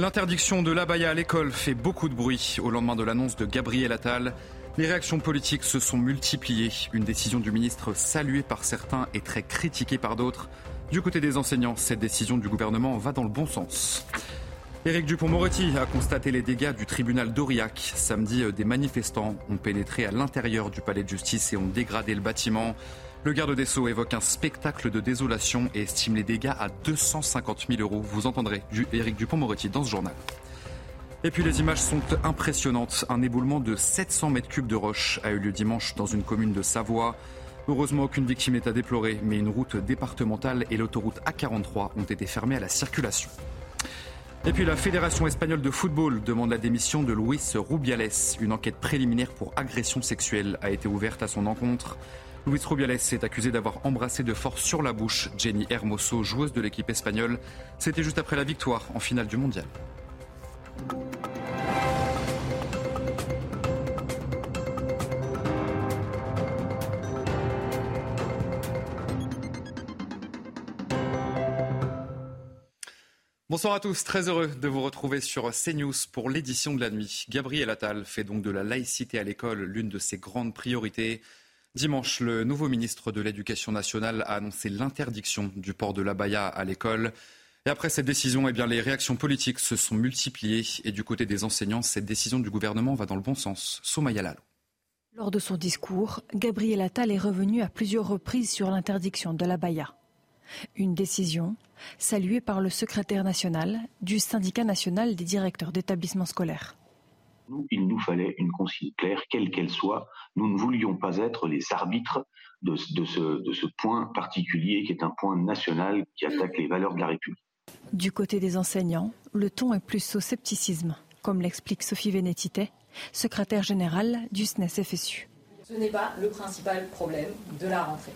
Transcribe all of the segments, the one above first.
L'interdiction de l'abaya à l'école fait beaucoup de bruit au lendemain de l'annonce de Gabriel Attal. Les réactions politiques se sont multipliées. Une décision du ministre saluée par certains et très critiquée par d'autres. Du côté des enseignants, cette décision du gouvernement va dans le bon sens. Éric Dupont-Moretti a constaté les dégâts du tribunal d'Aurillac. Samedi, des manifestants ont pénétré à l'intérieur du palais de justice et ont dégradé le bâtiment. Le garde des Sceaux évoque un spectacle de désolation et estime les dégâts à 250 000 euros. Vous entendrez Éric Dupont-Moretti dans ce journal. Et puis les images sont impressionnantes. Un éboulement de 700 mètres cubes de roches a eu lieu dimanche dans une commune de Savoie. Heureusement, aucune victime n'est à déplorer, mais une route départementale et l'autoroute A43 ont été fermées à la circulation. Et puis la Fédération espagnole de football demande la démission de Luis Rubiales. Une enquête préliminaire pour agression sexuelle a été ouverte à son encontre. Luis Rubiales est accusé d'avoir embrassé de force sur la bouche Jenny Hermoso, joueuse de l'équipe espagnole. C'était juste après la victoire en finale du mondial. Bonsoir à tous, très heureux de vous retrouver sur CNews pour l'édition de la nuit. Gabriel Attal fait donc de la laïcité à l'école l'une de ses grandes priorités. Dimanche, le nouveau ministre de l'Éducation nationale a annoncé l'interdiction du port de l'abaya à l'école. Et après cette décision, eh les réactions politiques se sont multipliées. Et du côté des enseignants, cette décision du gouvernement va dans le bon sens. Soumaya Lalo. Lors de son discours, Gabriel Attal est revenu à plusieurs reprises sur l'interdiction de l'abaya. Une décision saluée par le secrétaire national du syndicat national des directeurs d'établissements scolaires. Nous, il nous fallait une consigne claire, quelle qu'elle soit. Nous ne voulions pas être les arbitres de, ce, de ce point particulier qui est un point national qui attaque les valeurs de la République. Du côté des enseignants, le ton est plus au scepticisme, comme l'explique Sophie Vénétité, secrétaire générale du SNES FSU. Ce n'est pas le principal problème de la rentrée.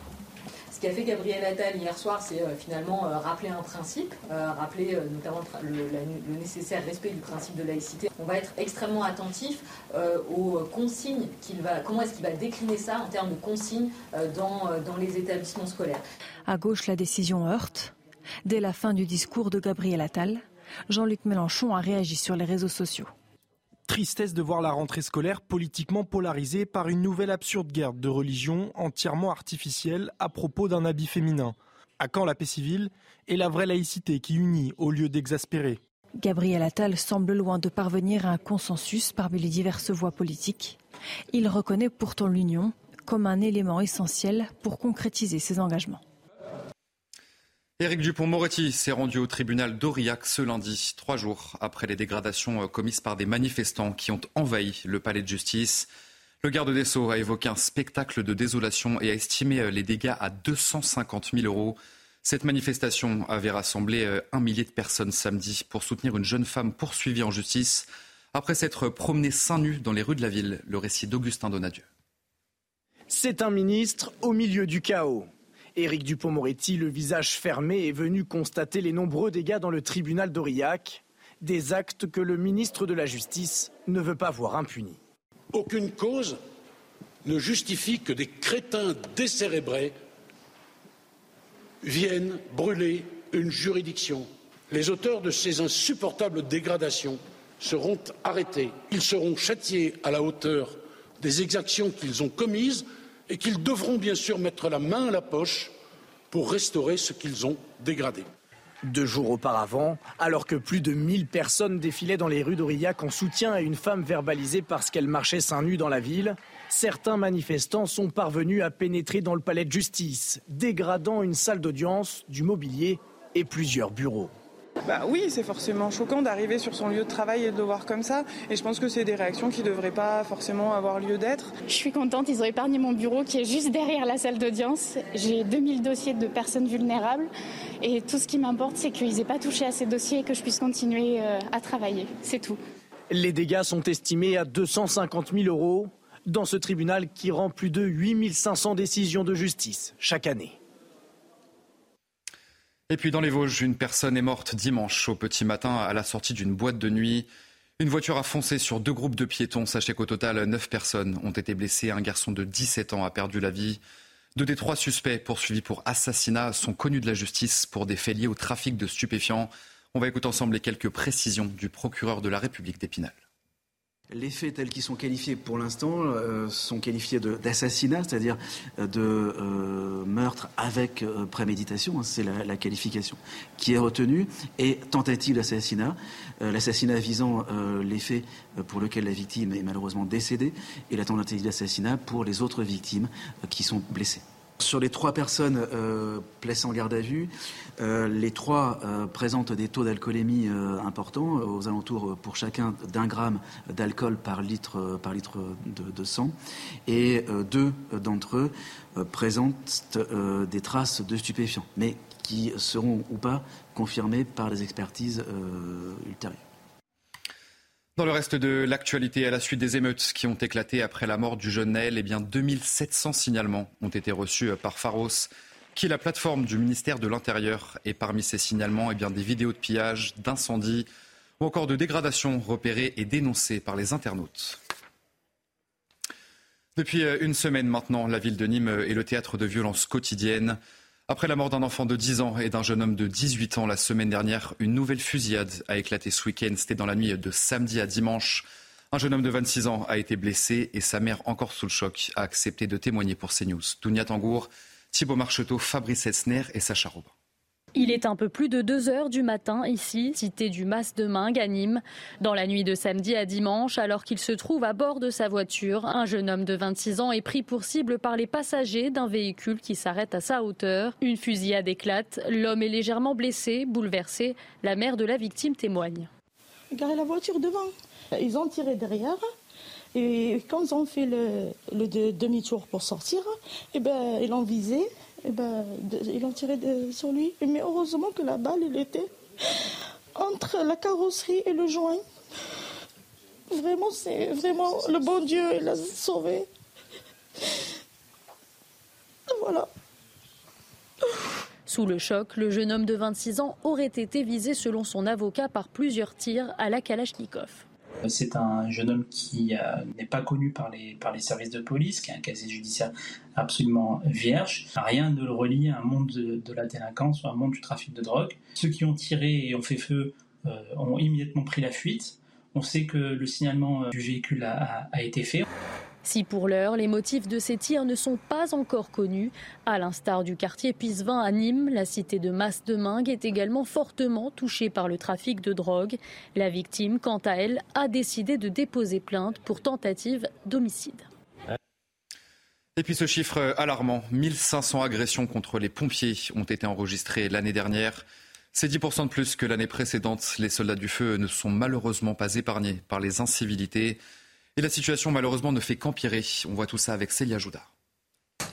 Ce qu'a fait Gabriel Attal hier soir, c'est euh, finalement euh, rappeler un principe, euh, rappeler notamment le, nécessaire respect du principe de laïcité. On va être extrêmement attentif aux consignes qu'il va, comment est-ce qu'il va décliner ça en termes de consignes dans, dans les établissements scolaires. À gauche, la décision heurte. Dès la fin du discours de Gabriel Attal, Jean-Luc Mélenchon a réagi sur les réseaux sociaux. Tristesse de voir la rentrée scolaire politiquement polarisée par une nouvelle absurde guerre de religion entièrement artificielle à propos d'un habit féminin. À quand la paix civile et la vraie laïcité qui unit au lieu d'exaspérer Gabriel Attal semble loin de parvenir à un consensus parmi les diverses voix politiques. Il reconnaît pourtant l'union comme un élément essentiel pour concrétiser ses engagements. Éric Dupont-Moretti s'est rendu au tribunal d'Aurillac ce lundi, trois jours après les dégradations euh, commises par des manifestants qui ont envahi le palais de justice. Le garde des Sceaux a évoqué un spectacle de désolation et a estimé euh, les dégâts à 250 000 euros. Cette manifestation avait rassemblé euh, un millier de personnes samedi pour soutenir une jeune femme poursuivie en justice après s'être promenée seins nus dans les rues de la ville. Le récit d'Augustin Donadieu. C'est un ministre au milieu du chaos. Éric Dupont-Moretti, le visage fermé, est venu constater les nombreux dégâts dans le tribunal d'Aurillac, des actes que le ministre de la Justice ne veut pas voir impunis. Aucune cause ne justifie que des crétins décérébrés viennent brûler une juridiction. Les auteurs de ces insupportables dégradations seront arrêtés. Ils seront châtiés à la hauteur des exactions qu'ils ont commises et qu'ils devront bien sûr mettre la main à la poche pour restaurer ce qu'ils ont dégradé. Deux jours auparavant, alors que plus de 1000 personnes défilaient dans les rues d'Aurillac en soutien à une femme verbalisée parce qu'elle marchait seins nus dans la ville, certains manifestants sont parvenus à pénétrer dans le palais de justice, dégradant une salle d'audience, du mobilier et plusieurs bureaux. Bah oui, c'est forcément choquant d'arriver sur son lieu de travail et de le voir comme ça. Et je pense que c'est des réactions qui ne devraient pas forcément avoir lieu d'être. Je suis contente, ils ont épargné mon bureau qui est juste derrière la salle d'audience. J'ai 2000 dossiers de personnes vulnérables. Et tout ce qui m'importe, c'est qu'ils n'aient pas touché à ces dossiers et que je puisse continuer euh, à travailler. C'est tout. Les dégâts sont estimés à 250 000 euros dans ce tribunal qui rend plus de 8500 décisions de justice chaque année. Et puis dans les Vosges, une personne est morte dimanche au petit matin à la sortie d'une boîte de nuit. Une voiture a foncé sur deux groupes de piétons. Sachez qu'au total, neuf personnes ont été blessées. Un garçon de 17 ans a perdu la vie. Deux des trois suspects poursuivis pour assassinat sont connus de la justice pour des faits liés au trafic de stupéfiants. On va écouter ensemble les quelques précisions du procureur de la République d'Épinal. Les faits tels qu'ils sont qualifiés pour l'instant euh, sont qualifiés d'assassinat, c'est-à-dire euh, de euh, meurtre avec préméditation, hein, c'est la, qualification qui est retenue, et tentative d'assassinat, l'assassinat visant les faits pour lesquels la victime est malheureusement décédée, et la tentative d'assassinat pour les autres victimes qui sont blessées. Sur les trois personnes euh, placées en garde à vue, euh, les trois euh, présentent des taux d'alcoolémie importants, aux alentours pour chacun d'un gramme d'alcool par litre, par litre de, sang, et deux d'entre eux présentent des traces de stupéfiants, mais qui seront ou pas confirmées par les expertises ultérieures. Dans le reste de l'actualité, à la suite des émeutes qui ont éclaté après la mort du jeune Naël, eh bien 2700 signalements ont été reçus par Pharos, qui est la plateforme du ministère de l'Intérieur. Et parmi ces signalements, eh des vidéos de pillage, d'incendie ou encore de dégradation repérées et dénoncées par les internautes. Depuis une semaine maintenant, la ville de Nîmes est le théâtre de violences quotidiennes. Après la mort d'un enfant de 10 ans et d'un jeune homme de 18 ans la semaine dernière, une nouvelle fusillade a éclaté ce week-end. C'était dans la nuit de samedi à dimanche. Un jeune homme de 26 ans a été blessé et sa mère, encore sous le choc, a accepté de témoigner pour CNews. Dounia Tangour, Thibaut Marcheteau, Fabrice Elsner et Sacha Robin. Il est un peu plus de 2 heures du matin ici, cité du Mas de Mingue à. Dans la nuit de samedi à dimanche, alors qu'il se trouve à bord de sa voiture, un jeune homme de 26 ans est pris pour cible par les passagers d'un véhicule qui s'arrête à sa hauteur. Une fusillade éclate. L'homme est légèrement blessé, bouleversé. La mère de la victime témoigne. Garé la voiture devant. Ils ont tiré derrière. Et quand ils ont fait le, demi-tour pour sortir, eh ben, ils l'ont visé et eh ben, ils ont tiré sur lui. Mais heureusement que la balle, elle était entre la carrosserie et le joint. Vraiment, c'est vraiment le bon Dieu, il l'a sauvé. Voilà. Sous le choc, le jeune homme de 26 ans aurait été visé selon son avocat par plusieurs tirs à la Kalachnikov. C'est un jeune homme qui euh, n'est pas connu par les, services de police, qui a un casier judiciaire absolument vierge. Rien ne le relie à un monde de, la délinquance ou à un monde du trafic de drogue. Ceux qui ont tiré et ont fait feu euh, ont immédiatement pris la fuite. On sait que le signalement euh, du véhicule a été fait. Si pour l'heure, les motifs de ces tirs ne sont pas encore connus, à l'instar du quartier Pisevin à Nîmes, la cité de Masse-de-Mingue est également fortement touchée par le trafic de drogue. La victime, quant à elle, a décidé de déposer plainte pour tentative d'homicide. Et puis ce chiffre alarmant, 1500 agressions contre les pompiers ont été enregistrées l'année dernière. C'est 10% de plus que l'année précédente. Les soldats du feu ne sont malheureusement pas épargnés par les incivilités. Et la situation malheureusement ne fait qu'empirer. On voit tout ça avec Célia Joudard.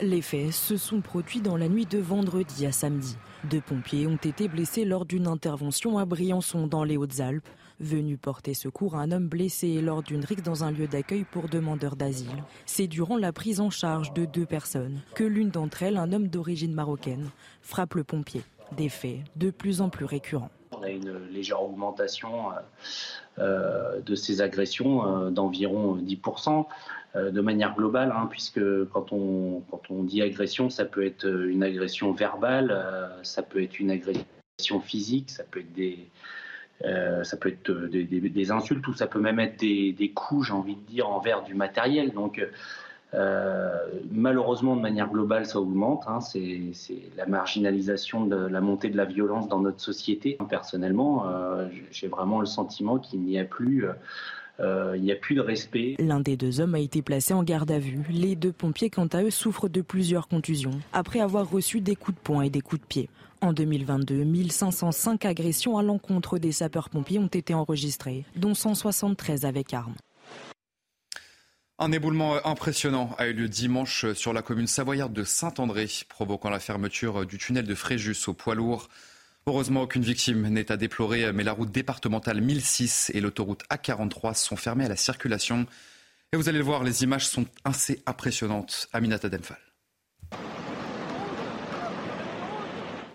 Les faits se sont produits dans la nuit de vendredi à samedi. Deux pompiers ont été blessés lors d'une intervention à Briançon dans les Hautes-Alpes, venus porter secours à un homme blessé lors d'une rixe dans un lieu d'accueil pour demandeurs d'asile. C'est durant la prise en charge de deux personnes que l'une d'entre elles, un homme d'origine marocaine, frappe le pompier. Des faits de plus en plus récurrents. On a une légère augmentation euh, euh, de ces agressions euh, d'environ 10%. Euh, de manière globale, hein, puisque quand on, quand on dit agression, ça peut être une agression verbale, ça peut être une agression physique, ça peut être des, ça peut être des, insultes ou ça peut même être des, des coups, j'ai envie de dire, envers du matériel. Donc, malheureusement, de manière globale, ça augmente. Hein. c'est la marginalisation de la montée de la violence dans notre société. Personnellement, euh, j'ai vraiment le sentiment qu'il n'y a plus. Euh, il n'y a plus de respect. L'un des deux hommes a été placé en garde à vue. Les deux pompiers, quant à eux, souffrent de plusieurs contusions après avoir reçu des coups de poing et des coups de pied. En 2022, 1505 agressions à l'encontre des sapeurs-pompiers ont été enregistrées, dont 173 avec armes. Un éboulement impressionnant a eu lieu dimanche sur la commune savoyarde de Saint-André, provoquant la fermeture du tunnel de Fréjus au poids lourd. Heureusement, aucune victime n'est à déplorer, mais la route départementale 1006 et l'autoroute A43 sont fermées à la circulation. Et vous allez le voir, les images sont assez impressionnantes. Aminata Demphal.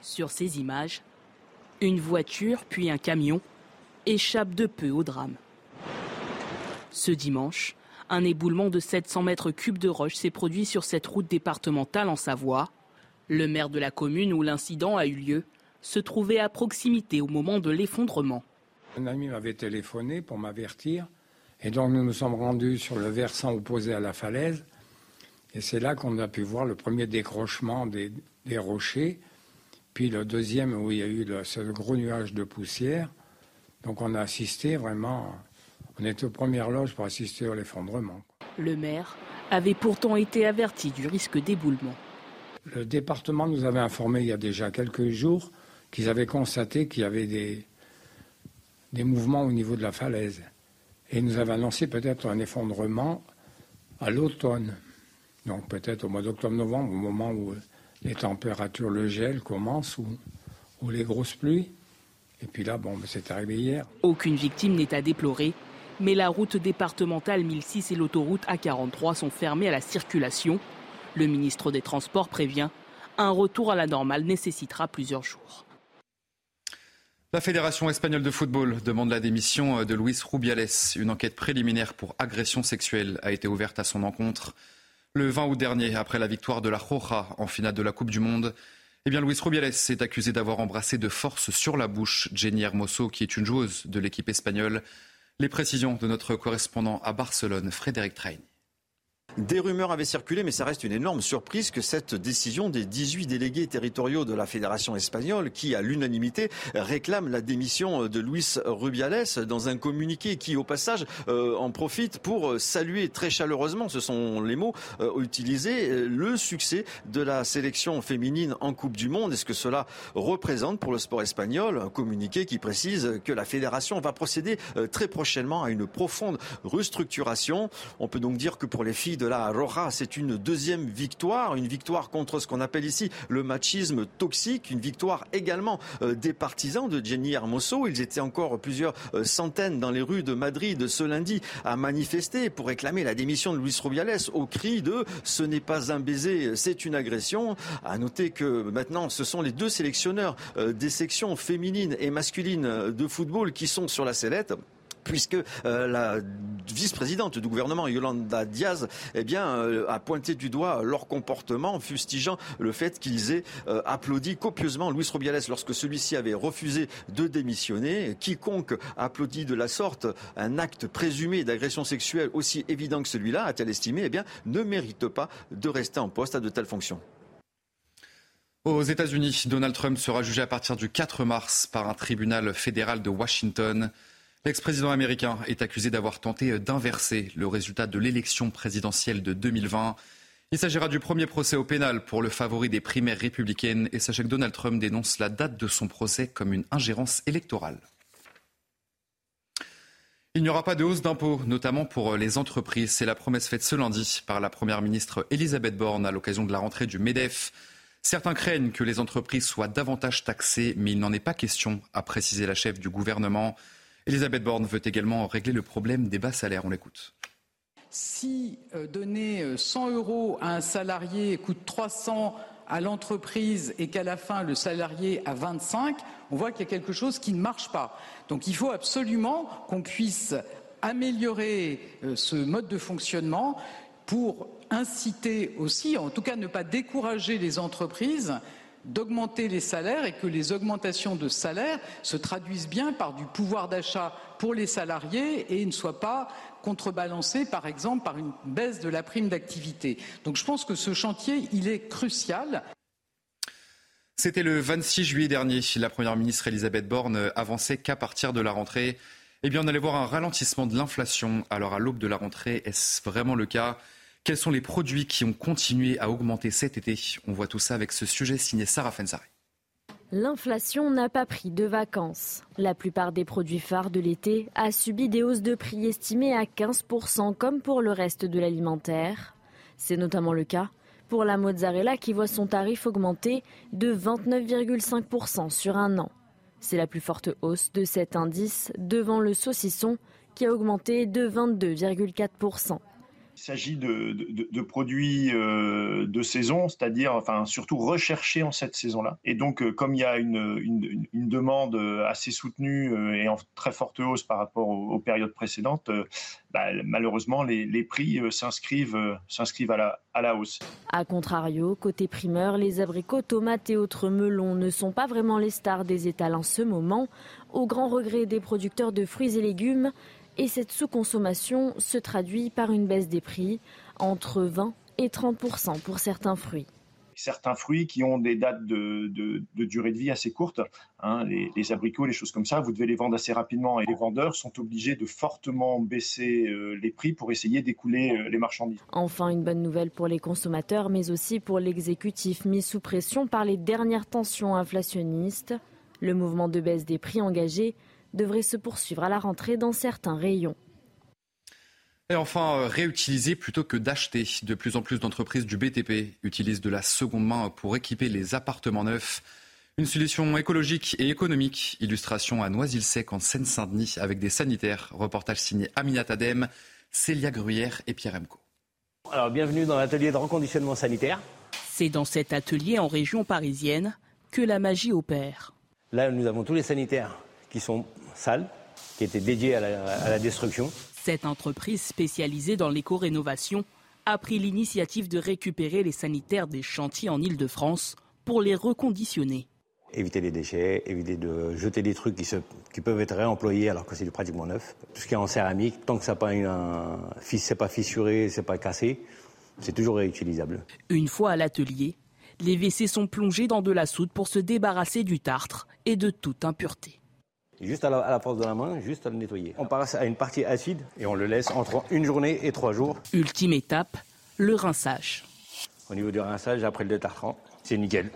Sur ces images, une voiture puis un camion échappent de peu au drame. Ce dimanche, un éboulement de 700 mètres cubes de roche s'est produit sur cette route départementale en Savoie. Le maire de la commune où l'incident a eu lieu se trouvait à proximité au moment de l'effondrement. Un ami m'avait téléphoné pour m'avertir et donc nous nous sommes rendus sur le versant opposé à la falaise et c'est là qu'on a pu voir le premier décrochement des, rochers, puis le deuxième où il y a eu ce gros nuage de poussière. Donc on a assisté vraiment, on était aux premières loges pour assister à l'effondrement. Le maire avait pourtant été averti du risque d'éboulement. Le département nous avait informé il y a déjà quelques jours qu'ils avaient constaté qu'il y avait des, des mouvements au niveau de la falaise. Et ils nous avaient annoncé peut-être un effondrement à l'automne. Donc peut-être au mois d'octobre-novembre, au moment où les températures, le gel commence, ou, ou les grosses pluies. Et puis là, bon, ben, c'est arrivé hier. Aucune victime n'est à déplorer, mais la route départementale 1006 et l'autoroute A43 sont fermées à la circulation. Le ministre des Transports prévient, un retour à la normale nécessitera plusieurs jours. La Fédération espagnole de football demande la démission de Luis Rubiales. Une enquête préliminaire pour agression sexuelle a été ouverte à son encontre. Le 20 août dernier, après la victoire de la Roja en finale de la Coupe du Monde, eh Luis Rubiales est accusé d'avoir embrassé de force sur la bouche Jenny Hermoso, qui est une joueuse de l'équipe espagnole. Les précisions de notre correspondant à Barcelone, Frédéric Train. Des rumeurs avaient circulé, mais ça reste une énorme surprise que cette décision des 18 délégués territoriaux de la Fédération espagnole, qui à l'unanimité réclament la démission de Luis Rubiales dans un communiqué qui, au passage, euh, en profite pour saluer très chaleureusement, ce sont les mots euh, utilisés, euh, le succès de la sélection féminine en Coupe du Monde. Est-ce que cela représente pour le sport espagnol un communiqué qui précise que la Fédération va procéder très prochainement à une profonde restructuration On peut donc dire que pour les filles de la Roja. C'est une deuxième victoire, une victoire contre ce qu'on appelle ici le machisme toxique, une victoire également euh, des partisans de Jenny Hermoso. Ils étaient encore plusieurs euh, centaines dans les rues de Madrid ce lundi à manifester pour réclamer la démission de Luis Rubiales au cri de ce n'est pas un baiser, c'est une agression. À noter que maintenant ce sont les deux sélectionneurs euh, des sections féminines et masculines de football qui sont sur la sellette puisque euh, la vice-présidente du gouvernement, Yolanda Diaz, eh euh, a pointé du doigt leur comportement, fustigeant le fait qu'ils aient euh, applaudi copieusement Luis Rubiales lorsque celui-ci avait refusé de démissionner. Quiconque applaudit de la sorte un acte présumé d'agression sexuelle aussi évident que celui-là, a-t-elle estimé, eh ne mérite pas de rester en poste à de telles fonctions. Aux États-Unis, Donald Trump sera jugé à partir du 4 mars par un tribunal fédéral de Washington. L'ex-président américain est accusé d'avoir tenté d'inverser le résultat de l'élection présidentielle de 2020. Il s'agira du premier procès au pénal pour le favori des primaires républicaines et sachez que Donald Trump dénonce la date de son procès comme une ingérence électorale. Il n'y aura pas de hausse d'impôts, notamment pour les entreprises. C'est la promesse faite ce lundi par la Première ministre Elisabeth Borne à l'occasion de la rentrée du MEDEF. Certains craignent que les entreprises soient davantage taxées, mais il n'en est pas question, a précisé la chef du gouvernement. Elisabeth Borne veut également régler le problème des bas salaires. On l'écoute. Si euh, donner 100 euh, euros à un salarié coûte 300 à l'entreprise et qu'à la fin le salarié a 25, on voit qu'il y a quelque chose qui ne marche pas. Donc il faut absolument qu'on puisse améliorer euh, ce mode de fonctionnement pour inciter aussi, en tout cas ne pas décourager les entreprises d'augmenter les salaires et que les augmentations de salaire se traduisent bien par du pouvoir d'achat pour les salariés et ne soient pas contrebalancées, par exemple, par une baisse de la prime d'activité. Donc je pense que ce chantier, il est crucial. C'était le 26 juillet dernier. La Première ministre Elisabeth Borne avançait qu'à partir de la rentrée, eh bien, on allait voir un ralentissement de l'inflation. Alors, à l'aube de la rentrée, est-ce vraiment le cas? Quels sont les produits qui ont continué à augmenter cet été On voit tout ça avec ce sujet signé Sarah Fensari. L'inflation n'a pas pris de vacances. La plupart des produits phares de l'été a subi des hausses de prix estimées à 15% comme pour le reste de l'alimentaire. C'est notamment le cas pour la mozzarella qui voit son tarif augmenter de 29,5% sur un an. C'est la plus forte hausse de cet indice devant le saucisson qui a augmenté de 22,4%. Il s'agit de, produits euh, de saison, c'est-à-dire enfin, surtout recherchés en cette saison-là. Et donc, euh, comme il y a une, demande assez soutenue et en très forte hausse par rapport aux, périodes précédentes, bah, malheureusement, les, prix s'inscrivent, s'inscrivent à la, à la hausse. A contrario, côté primeur, les abricots, tomates et autres melons ne sont pas vraiment les stars des étals en ce moment, au grand regret des producteurs de fruits et légumes et cette sous-consommation se traduit par une baisse des prix entre 20 et 30% pour certains fruits. Certains fruits qui ont des dates de, durée de vie assez courtes, hein, les, abricots, les choses comme ça, vous devez les vendre assez rapidement et les vendeurs sont obligés de fortement baisser euh, les prix pour essayer d'écouler euh, les marchandises. Enfin, une bonne nouvelle pour les consommateurs, mais aussi pour l'exécutif mis sous pression par les dernières tensions inflationnistes. Le mouvement de baisse des prix engagé devrait se poursuivre à la rentrée dans certains rayons. Et enfin, euh, réutiliser plutôt que d'acheter. De plus en plus d'entreprises du BTP utilisent de la seconde main pour équiper les appartements neufs. Une solution écologique et économique. Illustration à Noisy-le-Sec en Seine-Saint-Denis avec des sanitaires. Reportage signé Aminat Adem, Célia Gruyère et Pierre Emco. Alors bienvenue dans l'atelier de reconditionnement sanitaire. C'est dans cet atelier en région parisienne que la magie opère. Là, nous avons tous les sanitaires qui sont sales, qui étaient dédiées à la, destruction. Cette entreprise spécialisée dans l'éco-rénovation a pris l'initiative de récupérer les sanitaires des chantiers en Ile-de-France pour les reconditionner. Éviter les déchets, éviter de jeter des trucs qui, qui peuvent être réemployés alors que c'est du pratiquement neuf. Tout ce qui est en céramique, tant que ça n'est pas, pas fissuré, c'est pas cassé, c'est toujours réutilisable. Une fois à l'atelier, les WC sont plongés dans de la soude pour se débarrasser du tartre et de toute impureté. Juste à la, force de la main, juste à le nettoyer. On passe à une partie acide et on le laisse entre une journée et trois jours. Ultime étape, le rinçage. Au niveau du rinçage, après le détartrant, c'est nickel.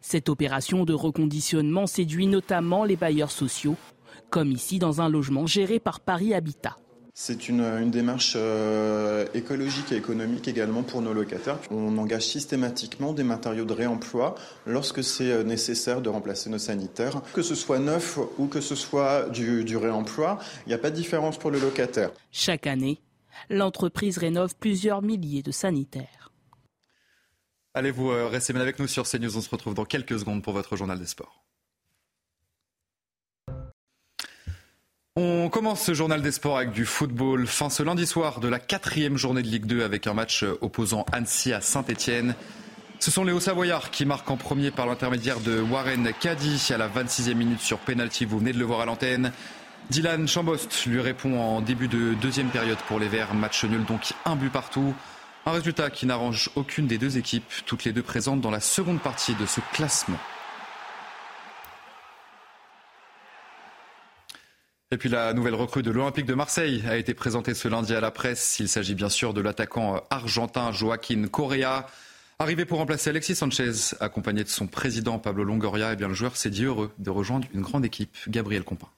Cette opération de reconditionnement séduit notamment les bailleurs sociaux, comme ici dans un logement géré par Paris Habitat. C'est une, démarche euh, écologique et économique également pour nos locataires. On engage systématiquement des matériaux de réemploi lorsque c'est euh, nécessaire de remplacer nos sanitaires. Que ce soit neuf ou que ce soit du, du réemploi, il n'y a pas de différence pour le locataire. Chaque année, l'entreprise rénove plusieurs milliers de sanitaires. Allez, vous euh, restez bien avec nous sur CNews. On se retrouve dans quelques secondes pour votre journal des sports. On commence ce journal des sports avec du football. Fin ce lundi soir de la quatrième journée de Ligue 2 avec un match opposant Annecy à Saint-Etienne. Ce sont les Hauts-Savoyards qui marquent en premier par l'intermédiaire de Warren Caddy à la 26e minute sur penalty. Vous venez de le voir à l'antenne. Dylan Chambost lui répond en début de deuxième période pour les Verts. Match nul donc un but partout. Un résultat qui n'arrange aucune des deux équipes, toutes les deux présentes dans la seconde partie de ce classement. Et puis la nouvelle recrue de l'Olympique de Marseille a été présentée ce lundi à la presse. Il s'agit bien sûr de l'attaquant argentin Joaquin Correa. Arrivé pour remplacer Alexis Sanchez, accompagné de son président Pablo Longoria, et eh bien le joueur s'est dit heureux de rejoindre une grande équipe, Gabriel Compin.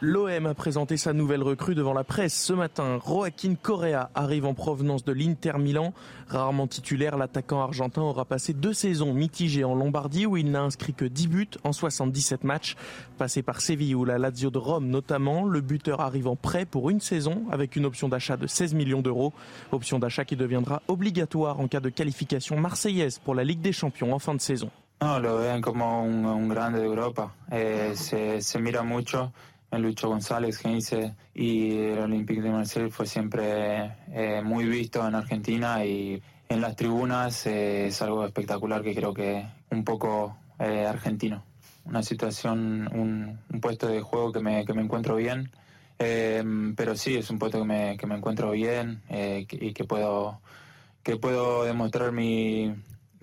L'OM a présenté sa nouvelle recrue devant la presse ce matin. Joaquin Correa arrive en provenance de l'Inter Milan. Rarement titulaire, l'attaquant argentin aura passé deux saisons mitigées en Lombardie où il n'a inscrit que 10 buts en 77 matchs. Passé par Séville ou la Lazio de Rome notamment, le buteur arrive en prêt pour une saison avec une option d'achat de 16 millions d'euros. Option d'achat qui deviendra obligatoire en cas de qualification marseillaise pour la Ligue des Champions en fin de saison. Lo un, un grande de. Eh, se. Lucho González, hice, y el Olympique de Marseille fue siempre eh, muy visto en Argentina y en las tribunas eh, es algo espectacular que creo que un poco eh, argentino. Una situación, un, puesto de juego que me, que me encuentro bien, pero sí, es un puesto que me, que me encuentro bien y que puedo, que puedo demostrar mi,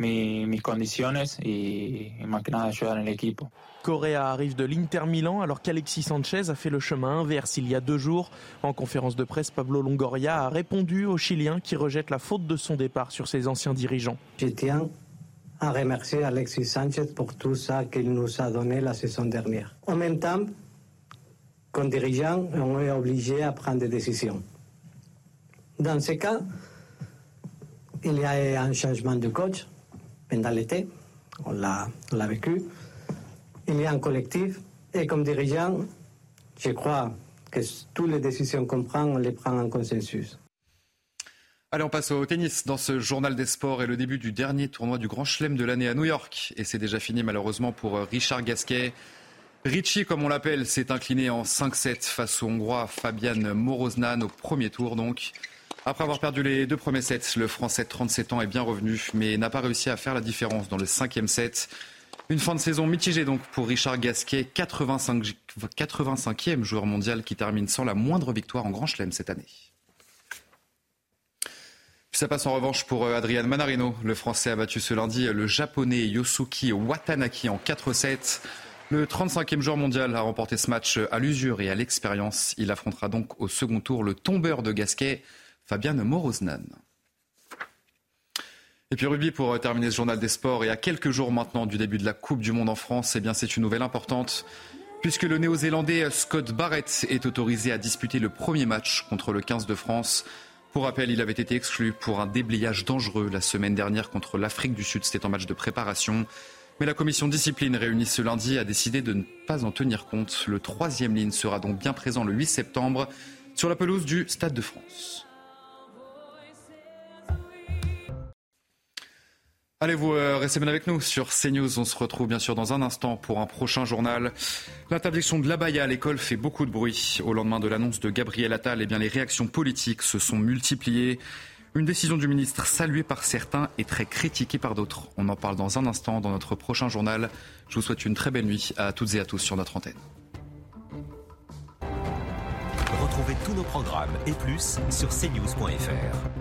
mis conditions et, et más que nada ayudar en l'équipe. Correa arrive de l'Inter Milan alors qu'Alexis Sanchez a fait le chemin inverse il y a deux jours. En conférence de presse, Pablo Longoria a répondu aux Chiliens qui rejettent la faute de son départ sur ses anciens dirigeants. Je tiens à remercier Alexis Sanchez pour tout ça qu'il nous a donné la saison dernière. En même temps, comme dirigeant, on est obligé à prendre des décisions. Dans ce cas, il y a un changement de coach pendant l'été, on l'a vécu. Il y a un collectif et comme dirigeant, je crois que toutes les décisions qu'on prend, on les prend en consensus. Allez, on passe au tennis dans ce journal des sports et le début du dernier tournoi du Grand Chelem de l'année à New York. Et c'est déjà fini malheureusement pour euh, Richard Gasquet. Richie, comme on l'appelle, s'est incliné en 5-7 face au Hongrois Fabian Moroznan au premier tour donc. Après avoir perdu les deux premiers sets, le Français de 37 ans est bien revenu, mais n'a pas réussi à faire la différence dans le cinquième set. Une fin de saison mitigée donc pour Richard Gasquet, 85, 85e joueur mondial qui termine sans la moindre victoire en Grand Chelem cette année. Ça passe en revanche pour euh, Adrian Manarino. Le Français a battu ce lundi le Japonais Yosuki Watanaki en 4-7. Le 35e joueur mondial a remporté ce match à l'usure et à l'expérience. Il affrontera donc au second tour le tombeur de Gasquet, Fabian Moroznan. Et puis rugby pour euh, terminer ce journal des sports et à quelques jours maintenant du début de la Coupe du Monde en France, eh bien c'est une nouvelle importante puisque le néo-zélandais Scott Barrett est autorisé à disputer le premier match contre le 15 de France. Pour rappel, il avait été exclu pour un déblayage dangereux la semaine dernière contre l'Afrique du Sud. C'était en match de préparation. Mais la commission discipline réunie ce lundi a décidé de ne pas en tenir compte. Le troisième ligne sera donc bien présent le 8 septembre sur la pelouse du Stade de France. Allez, vous euh, restez bien avec nous sur CNews? On se retrouve bien sûr dans un instant pour un prochain journal. L'interdiction de l'abaya à l'école fait beaucoup de bruit. Au lendemain de l'annonce de Gabriel Attal, eh les réactions politiques se sont multipliées. Une décision du ministre saluée par certains et très critiquée par d'autres. On en parle dans un instant dans notre prochain journal. Je vous souhaite une très belle nuit à toutes et à tous sur notre antenne. Retrouvez tous nos programmes et plus sur cnews.fr.